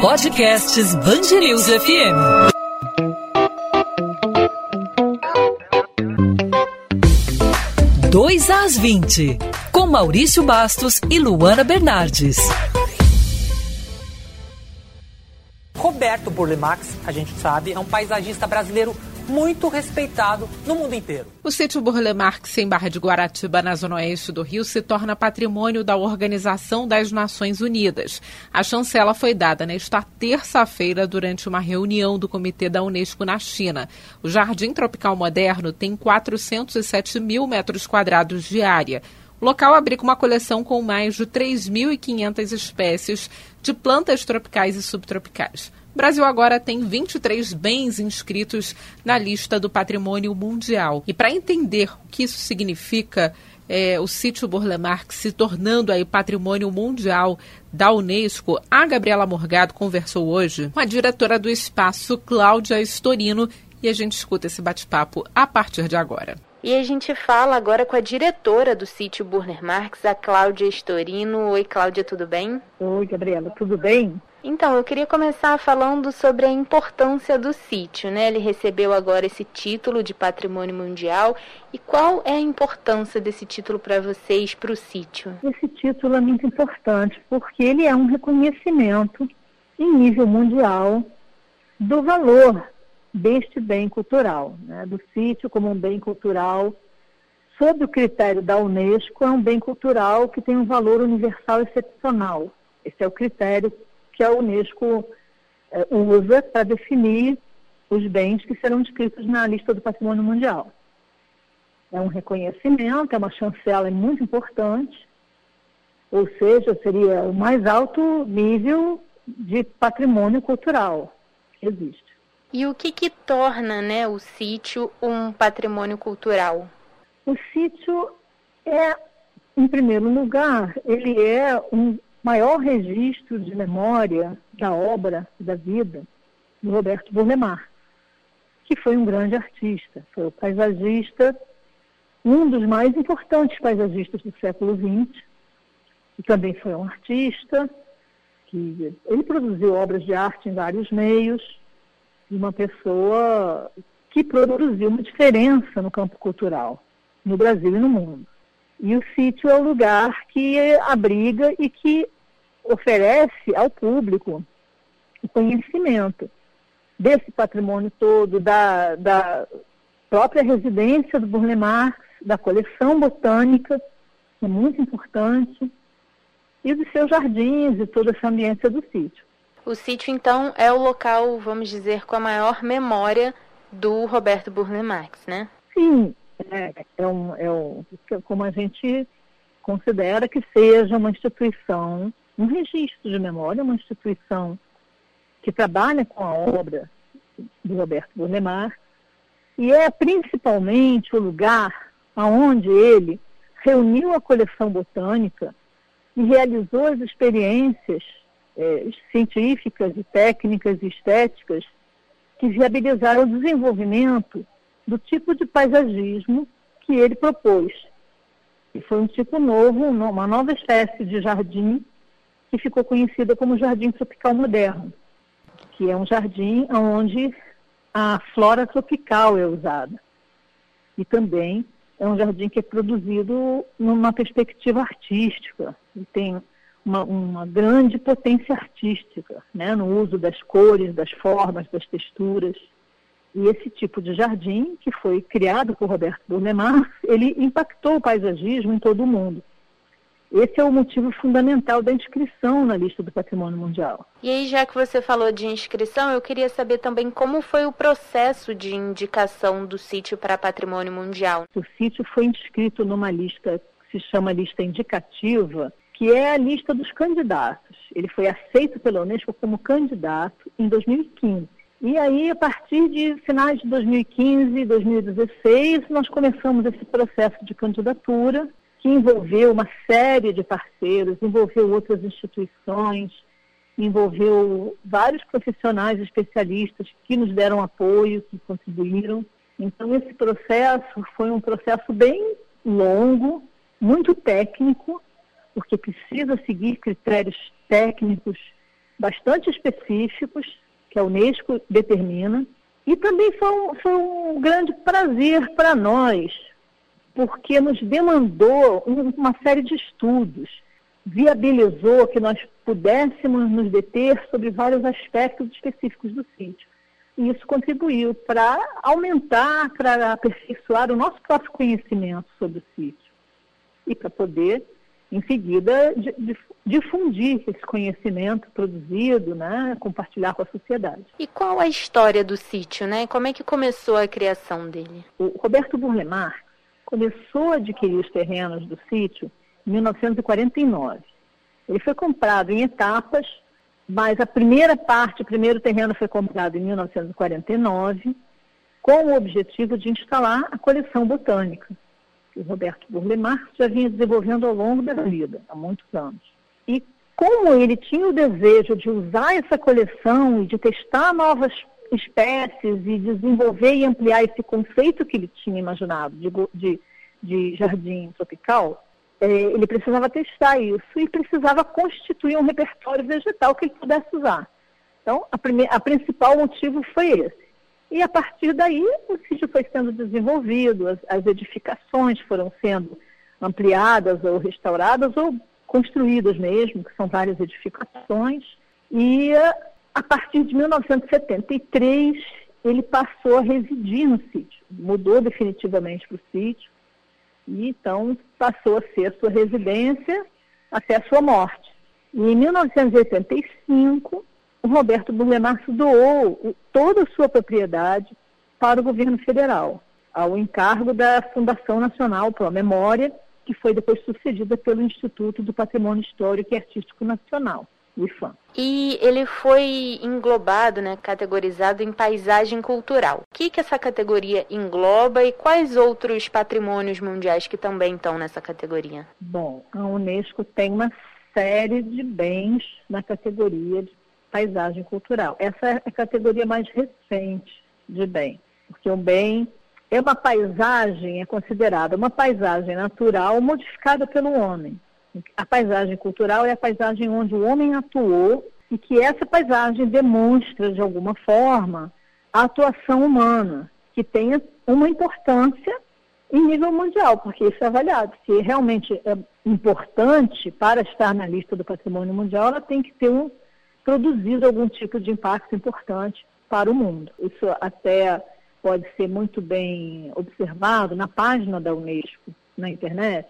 Podcasts Bangerils FM. Dois às 20, com Maurício Bastos e Luana Bernardes. Roberto Burle Marx, a gente sabe, é um paisagista brasileiro muito respeitado no mundo inteiro. O sítio Burle Marx, em Barra de Guaratiba, na zona oeste do Rio, se torna patrimônio da Organização das Nações Unidas. A chancela foi dada nesta terça-feira durante uma reunião do Comitê da Unesco na China. O Jardim Tropical Moderno tem 407 mil metros quadrados de área. O local abriga uma coleção com mais de 3.500 espécies de plantas tropicais e subtropicais. O Brasil agora tem 23 bens inscritos na lista do patrimônio mundial. E para entender o que isso significa, é, o sítio Burle Marx se tornando aí patrimônio mundial da Unesco, a Gabriela Morgado conversou hoje com a diretora do espaço, Cláudia Storino, e a gente escuta esse bate-papo a partir de agora. E a gente fala agora com a diretora do sítio Burner Marx, a Cláudia Storino. Oi, Cláudia, tudo bem? Oi, Gabriela, tudo bem? Então, eu queria começar falando sobre a importância do sítio, né? Ele recebeu agora esse título de patrimônio mundial. E qual é a importância desse título para vocês, para o sítio? Esse título é muito importante porque ele é um reconhecimento em nível mundial do valor deste bem cultural, né? do sítio como um bem cultural sob o critério da Unesco, é um bem cultural que tem um valor universal excepcional. Esse é o critério que a Unesco é, usa para definir os bens que serão inscritos na lista do patrimônio mundial. É um reconhecimento, é uma chancela muito importante, ou seja, seria o mais alto nível de patrimônio cultural que existe. E o que, que torna né, o sítio um patrimônio cultural? O sítio é, em primeiro lugar, ele é um maior registro de memória da obra, da vida do Roberto Burle Marx, que foi um grande artista, foi o paisagista, um dos mais importantes paisagistas do século XX, e também foi um artista, que ele produziu obras de arte em vários meios, e uma pessoa que produziu uma diferença no campo cultural, no Brasil e no mundo. E o sítio é o lugar que abriga e que oferece ao público o conhecimento desse patrimônio todo, da, da própria residência do Burle Marx, da coleção botânica, que é muito importante, e dos seus jardins e toda essa ambiência do sítio. O sítio, então, é o local, vamos dizer, com a maior memória do Roberto Burle Marx, né? Sim, é, é, um, é um, como a gente considera que seja uma instituição, um registro de memória, uma instituição que trabalha com a obra do Roberto Burle Marx e é principalmente o lugar aonde ele reuniu a coleção botânica e realizou as experiências é, científicas e técnicas e estéticas que viabilizaram o desenvolvimento do tipo de paisagismo que ele propôs. E foi um tipo novo, uma nova espécie de jardim que ficou conhecida como Jardim Tropical Moderno, que é um jardim onde a flora tropical é usada. E também é um jardim que é produzido numa perspectiva artística. E tem uma, uma grande potência artística, né, no uso das cores, das formas, das texturas. E esse tipo de jardim, que foi criado por Roberto Burlemar, ele impactou o paisagismo em todo o mundo. Esse é o motivo fundamental da inscrição na lista do Patrimônio Mundial. E aí, já que você falou de inscrição, eu queria saber também como foi o processo de indicação do sítio para Patrimônio Mundial. O sítio foi inscrito numa lista que se chama lista indicativa, que é a lista dos candidatos. Ele foi aceito pela Unesco como candidato em 2015. E aí, a partir de finais de 2015 e 2016, nós começamos esse processo de candidatura, que envolveu uma série de parceiros, envolveu outras instituições, envolveu vários profissionais especialistas que nos deram apoio, que contribuíram. Então, esse processo foi um processo bem longo, muito técnico, porque precisa seguir critérios técnicos bastante específicos que a Unesco determina. E também foi um, foi um grande prazer para nós, porque nos demandou uma série de estudos, viabilizou que nós pudéssemos nos deter sobre vários aspectos específicos do sítio. E isso contribuiu para aumentar, para aperfeiçoar o nosso próprio conhecimento sobre o sítio e para poder, em seguida, difundir esse conhecimento produzido, né, compartilhar com a sociedade. E qual a história do sítio, né? Como é que começou a criação dele? O Roberto Burlemar começou a adquirir os terrenos do sítio em 1949. Ele foi comprado em etapas, mas a primeira parte, o primeiro terreno foi comprado em 1949, com o objetivo de instalar a coleção botânica, que o Roberto Burlemar já vinha desenvolvendo ao longo da vida, há muitos anos. E como ele tinha o desejo de usar essa coleção e de testar novas espécies e desenvolver e ampliar esse conceito que ele tinha imaginado de, de, de jardim tropical, é, ele precisava testar isso e precisava constituir um repertório vegetal que ele pudesse usar. Então, a, a principal motivo foi esse. E a partir daí, o sítio foi sendo desenvolvido, as, as edificações foram sendo ampliadas ou restauradas ou construídas mesmo, que são várias edificações. E a partir de 1973, ele passou a residir no sítio, mudou definitivamente para o sítio, e então passou a ser sua residência até a sua morte. E em 1985, o Roberto Burlemarço doou toda a sua propriedade para o governo federal, ao encargo da Fundação Nacional para a Memória, que foi depois sucedida pelo Instituto do Patrimônio Histórico e Artístico Nacional. IFAM. E ele foi englobado, né, categorizado em paisagem cultural. O que, que essa categoria engloba e quais outros patrimônios mundiais que também estão nessa categoria? Bom, a Unesco tem uma série de bens na categoria de paisagem cultural. Essa é a categoria mais recente de bem, porque o bem é uma paisagem, é considerada uma paisagem natural modificada pelo homem. A paisagem cultural é a paisagem onde o homem atuou e que essa paisagem demonstra, de alguma forma, a atuação humana, que tenha uma importância em nível mundial, porque isso é avaliado. Se realmente é importante para estar na lista do patrimônio mundial, ela tem que ter um, produzido algum tipo de impacto importante para o mundo. Isso até pode ser muito bem observado na página da Unesco na internet,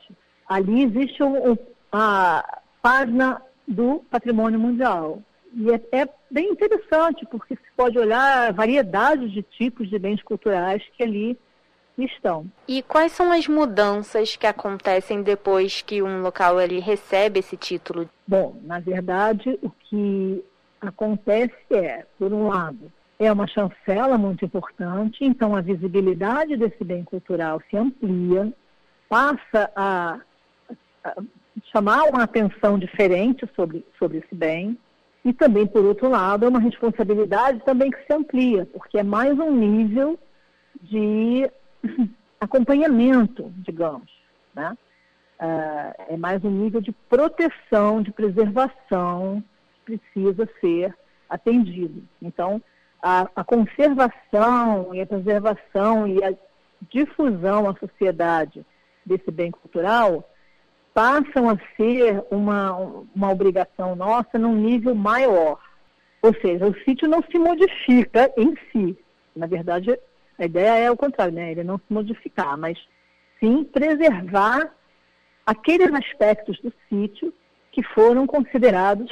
ali existe o, o, a página do patrimônio mundial. E é, é, bem interessante, porque se pode olhar a variedade de tipos de bens culturais que ali estão. E quais são as mudanças que acontecem depois que um local ali recebe esse título? Bom, na verdade, o que acontece é, por um lado, é uma chancela muito importante, então a visibilidade desse bem cultural se amplia, passa a chamar uma atenção diferente sobre, sobre esse bem. E também, por outro lado, é uma responsabilidade também que se amplia, porque é mais um nível de acompanhamento, digamos. Né? é mais um nível de proteção, de preservação que precisa ser atendido. Então, a, a conservação e a preservação e a difusão à sociedade desse bem cultural passam a ser uma, uma obrigação nossa num nível maior. Ou seja, o sítio não se modifica em si. Na verdade, a ideia é o contrário, né? Ele não se modificar, mas sim preservar aqueles aspectos do sítio que foram considerados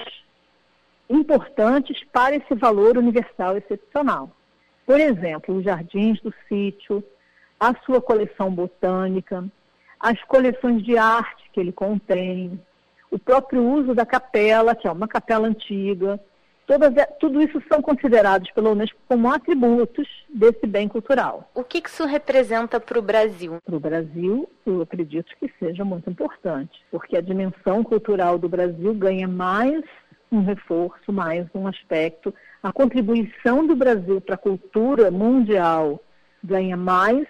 importantes para esse valor universal excepcional. Por exemplo, os jardins do sítio, a sua coleção botânica, as coleções de arte que ele contém, o próprio uso da capela, que é uma capela antiga, todas, tudo isso são considerados pela Unesco como atributos desse bem cultural. O que isso representa para o Brasil? Para o Brasil, eu acredito que seja muito importante, porque a dimensão cultural do Brasil ganha mais um reforço, mais um aspecto. A contribuição do Brasil para a cultura mundial ganha mais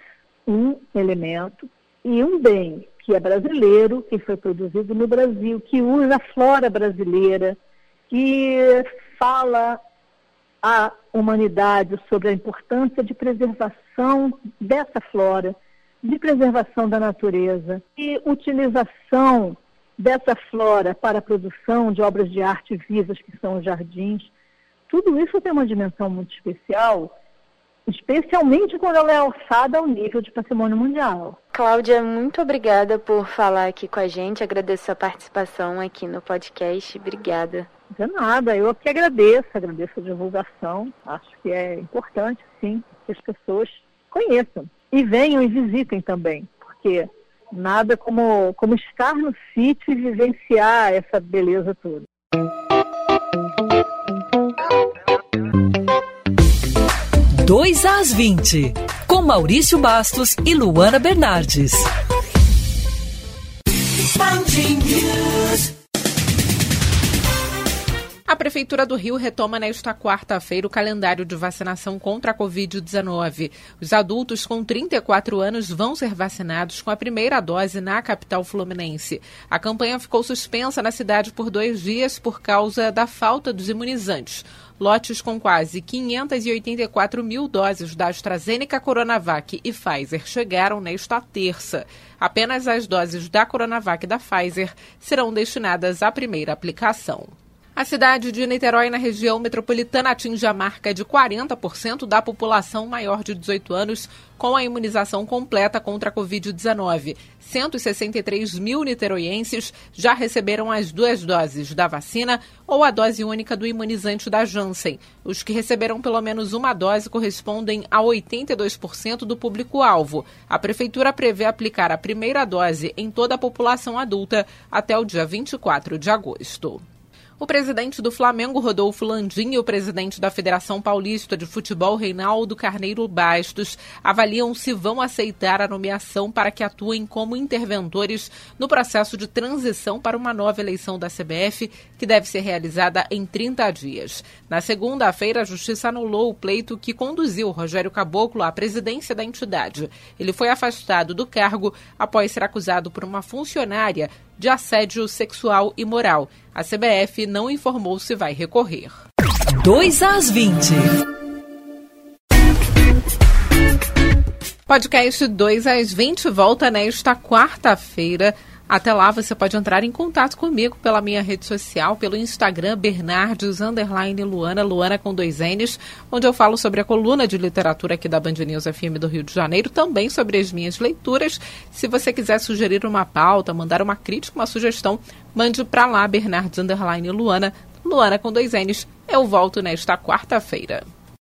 um elemento E um bem que é brasileiro, que foi produzido no Brasil, que usa a flora brasileira, que fala à humanidade sobre a importância de preservação dessa flora, de preservação da natureza e utilização dessa flora para a produção de obras de arte vivas, que são os jardins. Tudo isso tem uma dimensão muito especial especialmente quando ela é alçada ao nível de patrimônio mundial. Cláudia, muito obrigada por falar aqui com a gente. Agradeço a participação aqui no podcast. Obrigada. De nada, eu que agradeço, agradeço a divulgação. Acho que é importante, sim, que as pessoas conheçam e venham e visitem também, porque nada como, como estar no sítio e vivenciar essa beleza toda. 2 às 20, com Maurício Bastos e Luana Bernardes. Prefeitura do Rio retoma nesta quarta-feira o calendário de vacinação contra a Covid-19. Os adultos com 34 anos vão ser vacinados com a primeira dose na capital fluminense. A campanha ficou suspensa na cidade por dois dias por causa da falta dos imunizantes. Lotes com quase 584 mil doses da AstraZeneca, Coronavac e Pfizer chegaram nesta terça. Apenas as doses da Coronavac e da Pfizer serão destinadas à primeira aplicação. A cidade de Niterói, na região metropolitana, atinge a marca de 40% da população maior de 18 anos com a imunização completa contra a Covid-19. 163 mil niteroienses já receberam as duas doses da vacina ou a dose única do imunizante da Janssen. Os que receberam pelo menos uma dose correspondem a 82% do público-alvo. A Prefeitura prevê aplicar a primeira dose em toda a população adulta até o dia 24 de agosto. O presidente do Flamengo, Rodolfo Landim, e o presidente da Federação Paulista de Futebol, Reinaldo Carneiro Bastos, avaliam se vão aceitar a nomeação para que atuem como interventores no processo de transição para uma nova eleição da CBF, que deve ser realizada em 30 dias. Na segunda-feira, a Justiça anulou o pleito que conduziu Rogério Caboclo à presidência da entidade. Ele foi afastado do cargo após ser acusado por uma funcionária de assédio sexual e moral. A CBF não informou se vai recorrer. 2 às 20. Podcast 2 às 20 volta nesta quarta-feira. Até lá você pode entrar em contato comigo pela minha rede social, pelo Instagram Bernardes underline Luana, Luana com dois N's, onde eu falo sobre a coluna de literatura aqui da Band News FM do Rio de Janeiro, também sobre as minhas leituras. Se você quiser sugerir uma pauta, mandar uma crítica, uma sugestão, mande para lá Bernardes underline Luana, Luana com dois N's. Eu volto nesta quarta-feira.